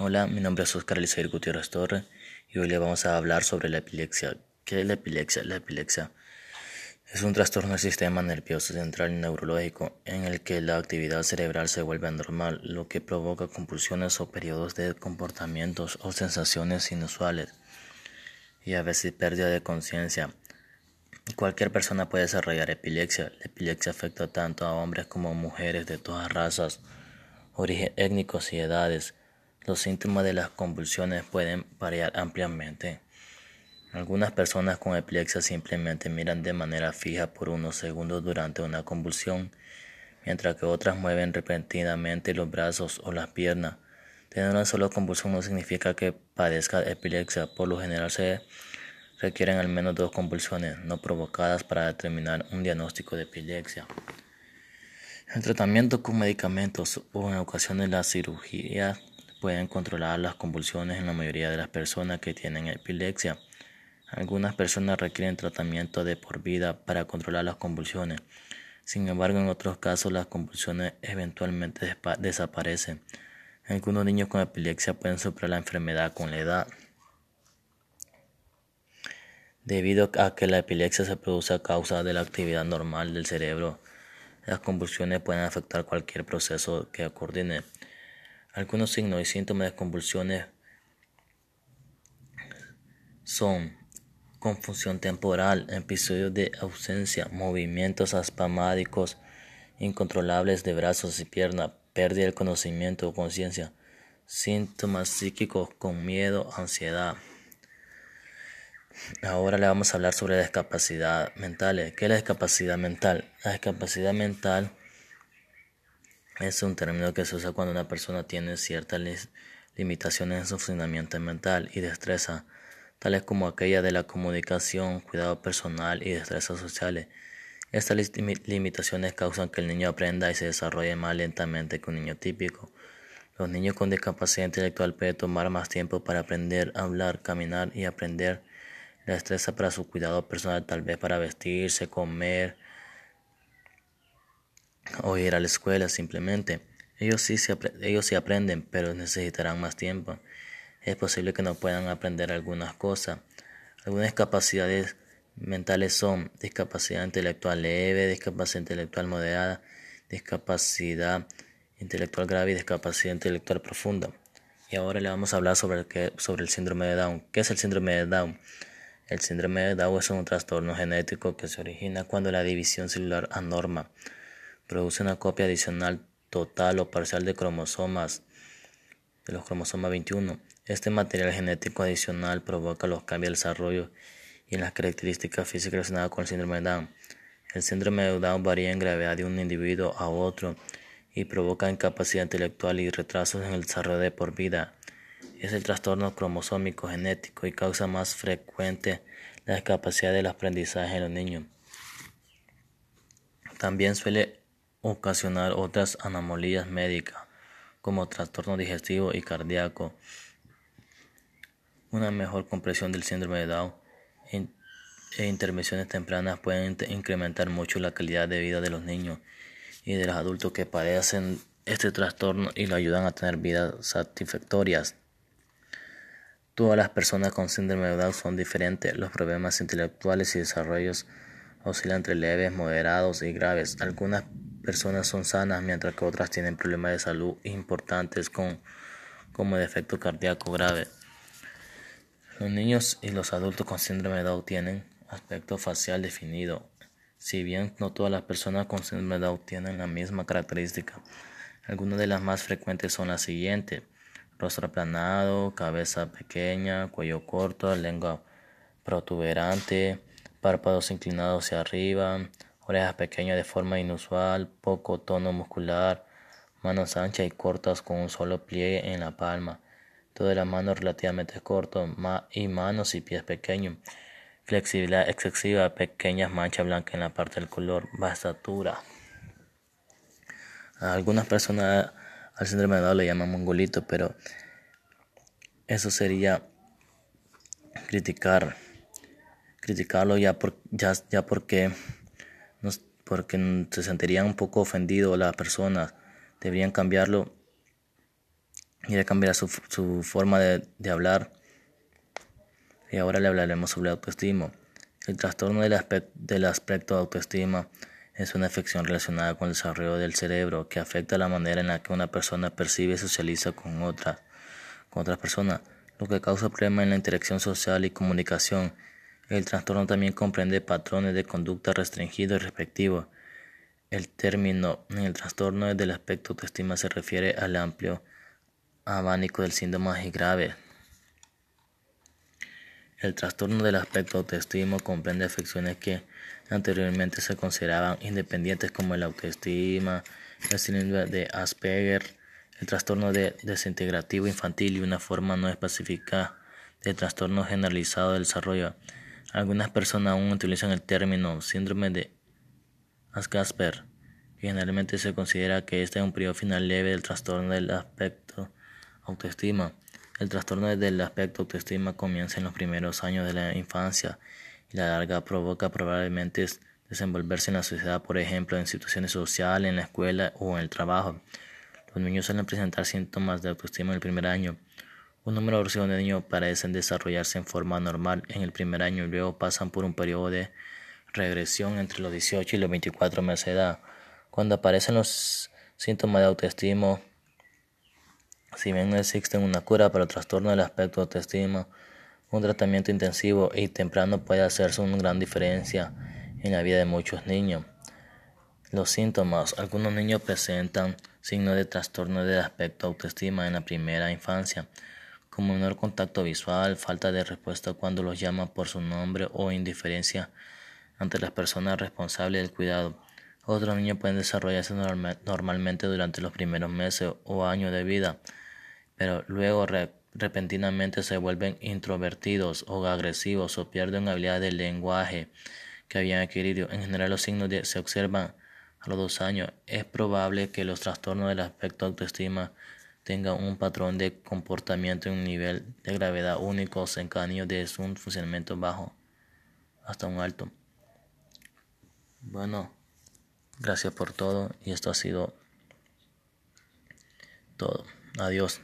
Hola, mi nombre es Oscar Elisair Gutiérrez Torre y hoy le vamos a hablar sobre la epilepsia. ¿Qué es la epilepsia? La epilepsia es un trastorno del sistema nervioso central y neurológico en el que la actividad cerebral se vuelve anormal, lo que provoca compulsiones o periodos de comportamientos o sensaciones inusuales y a veces pérdida de conciencia. Cualquier persona puede desarrollar epilepsia. La epilepsia afecta tanto a hombres como a mujeres de todas razas, origen étnicos y edades. Los síntomas de las convulsiones pueden variar ampliamente. Algunas personas con epilepsia simplemente miran de manera fija por unos segundos durante una convulsión, mientras que otras mueven repentinamente los brazos o las piernas. Tener una sola convulsión no significa que padezca epilepsia. Por lo general se requieren al menos dos convulsiones no provocadas para determinar un diagnóstico de epilepsia. El tratamiento con medicamentos o en ocasiones la cirugía pueden controlar las convulsiones en la mayoría de las personas que tienen epilepsia. Algunas personas requieren tratamiento de por vida para controlar las convulsiones. Sin embargo, en otros casos las convulsiones eventualmente desaparecen. Algunos niños con epilepsia pueden superar la enfermedad con la edad. Debido a que la epilepsia se produce a causa de la actividad normal del cerebro, las convulsiones pueden afectar cualquier proceso que coordine. Algunos signos y síntomas de convulsiones son confusión temporal, episodios de ausencia, movimientos aspamáticos incontrolables de brazos y piernas, pérdida del conocimiento o conciencia, síntomas psíquicos con miedo, ansiedad. Ahora le vamos a hablar sobre la discapacidad mental. ¿Qué es la discapacidad mental? La discapacidad mental es un término que se usa cuando una persona tiene ciertas limitaciones en su funcionamiento mental y destreza, tales como aquella de la comunicación, cuidado personal y destrezas sociales. Estas limitaciones causan que el niño aprenda y se desarrolle más lentamente que un niño típico. Los niños con discapacidad intelectual pueden tomar más tiempo para aprender a hablar, caminar y aprender la destreza para su cuidado personal, tal vez para vestirse, comer, o ir a la escuela simplemente. Ellos sí, ellos sí aprenden, pero necesitarán más tiempo. Es posible que no puedan aprender algunas cosas. Algunas discapacidades mentales son discapacidad intelectual leve, discapacidad intelectual moderada, discapacidad intelectual grave y discapacidad intelectual profunda. Y ahora le vamos a hablar sobre el, sobre el síndrome de Down. ¿Qué es el síndrome de Down? El síndrome de Down es un trastorno genético que se origina cuando la división celular anorma produce una copia adicional total o parcial de cromosomas de los cromosomas 21. Este material genético adicional provoca los cambios de desarrollo y las características físicas relacionadas con el síndrome de Down. El síndrome de Down varía en gravedad de un individuo a otro y provoca incapacidad intelectual y retrasos en el desarrollo de por vida. Es el trastorno cromosómico genético y causa más frecuente la discapacidad del aprendizaje en los niños. También suele ocasionar otras anomalías médicas, como trastorno digestivo y cardíaco, una mejor compresión del síndrome de Down e intervenciones tempranas pueden incrementar mucho la calidad de vida de los niños y de los adultos que padecen este trastorno y lo ayudan a tener vidas satisfactorias. Todas las personas con síndrome de Down son diferentes. Los problemas intelectuales y desarrollos oscilan entre leves, moderados y graves. Algunas personas son sanas mientras que otras tienen problemas de salud importantes como defecto cardíaco grave. Los niños y los adultos con síndrome de Down tienen aspecto facial definido, si bien no todas las personas con síndrome de Down tienen la misma característica. Algunas de las más frecuentes son las siguientes: rostro aplanado, cabeza pequeña, cuello corto, lengua protuberante, párpados inclinados hacia arriba, orejas pequeñas de forma inusual, poco tono muscular, manos anchas y cortas con un solo pliegue en la palma, todas las manos relativamente cortas y manos y pies pequeños, flexibilidad excesiva, pequeñas manchas blancas en la parte del color, bastatura. A algunas personas al síndrome de Down le llaman mongolito, pero eso sería criticar criticarlo ya por ya, ya porque porque se sentirían un poco ofendidos las personas. Deberían cambiarlo y de cambiar su, su forma de, de, hablar. Y ahora le hablaremos sobre autoestima. El trastorno del aspecto, del aspecto de autoestima es una afección relacionada con el desarrollo del cerebro que afecta la manera en la que una persona percibe y socializa con, otra, con otras personas, lo que causa problemas en la interacción social y comunicación. El trastorno también comprende patrones de conducta restringidos y respectivos. El término el trastorno del aspecto autoestima se refiere al amplio abanico del síndrome grave. El trastorno del aspecto autoestima comprende afecciones que anteriormente se consideraban independientes como el autoestima, el síndrome de Asperger, el trastorno de desintegrativo infantil y una forma no específica de trastorno generalizado del desarrollo. Algunas personas aún utilizan el término síndrome de Asperger. Generalmente se considera que este es un periodo final leve del trastorno del aspecto autoestima. El trastorno del aspecto autoestima comienza en los primeros años de la infancia y la larga provoca probablemente desenvolverse en la sociedad, por ejemplo, en situaciones sociales, en la escuela o en el trabajo. Los niños suelen presentar síntomas de autoestima en el primer año. Un número reducido de niños parecen desarrollarse en forma normal en el primer año y luego pasan por un periodo de regresión entre los 18 y los 24 meses de edad. Cuando aparecen los síntomas de autoestima, si bien no existe una cura para el trastorno del aspecto de autoestima, un tratamiento intensivo y temprano puede hacerse una gran diferencia en la vida de muchos niños. Los síntomas. Algunos niños presentan signos de trastorno del aspecto de autoestima en la primera infancia, como menor contacto visual, falta de respuesta cuando los llaman por su nombre o indiferencia ante las personas responsables del cuidado. Otros niños pueden desarrollarse normalmente durante los primeros meses o años de vida, pero luego repentinamente se vuelven introvertidos o agresivos o pierden habilidad de lenguaje que habían adquirido. En general los signos se observan a los dos años. Es probable que los trastornos del aspecto autoestima tengan un patrón de comportamiento en un nivel de gravedad único niño desde un funcionamiento bajo hasta un alto. Bueno, gracias por todo y esto ha sido todo. Adiós.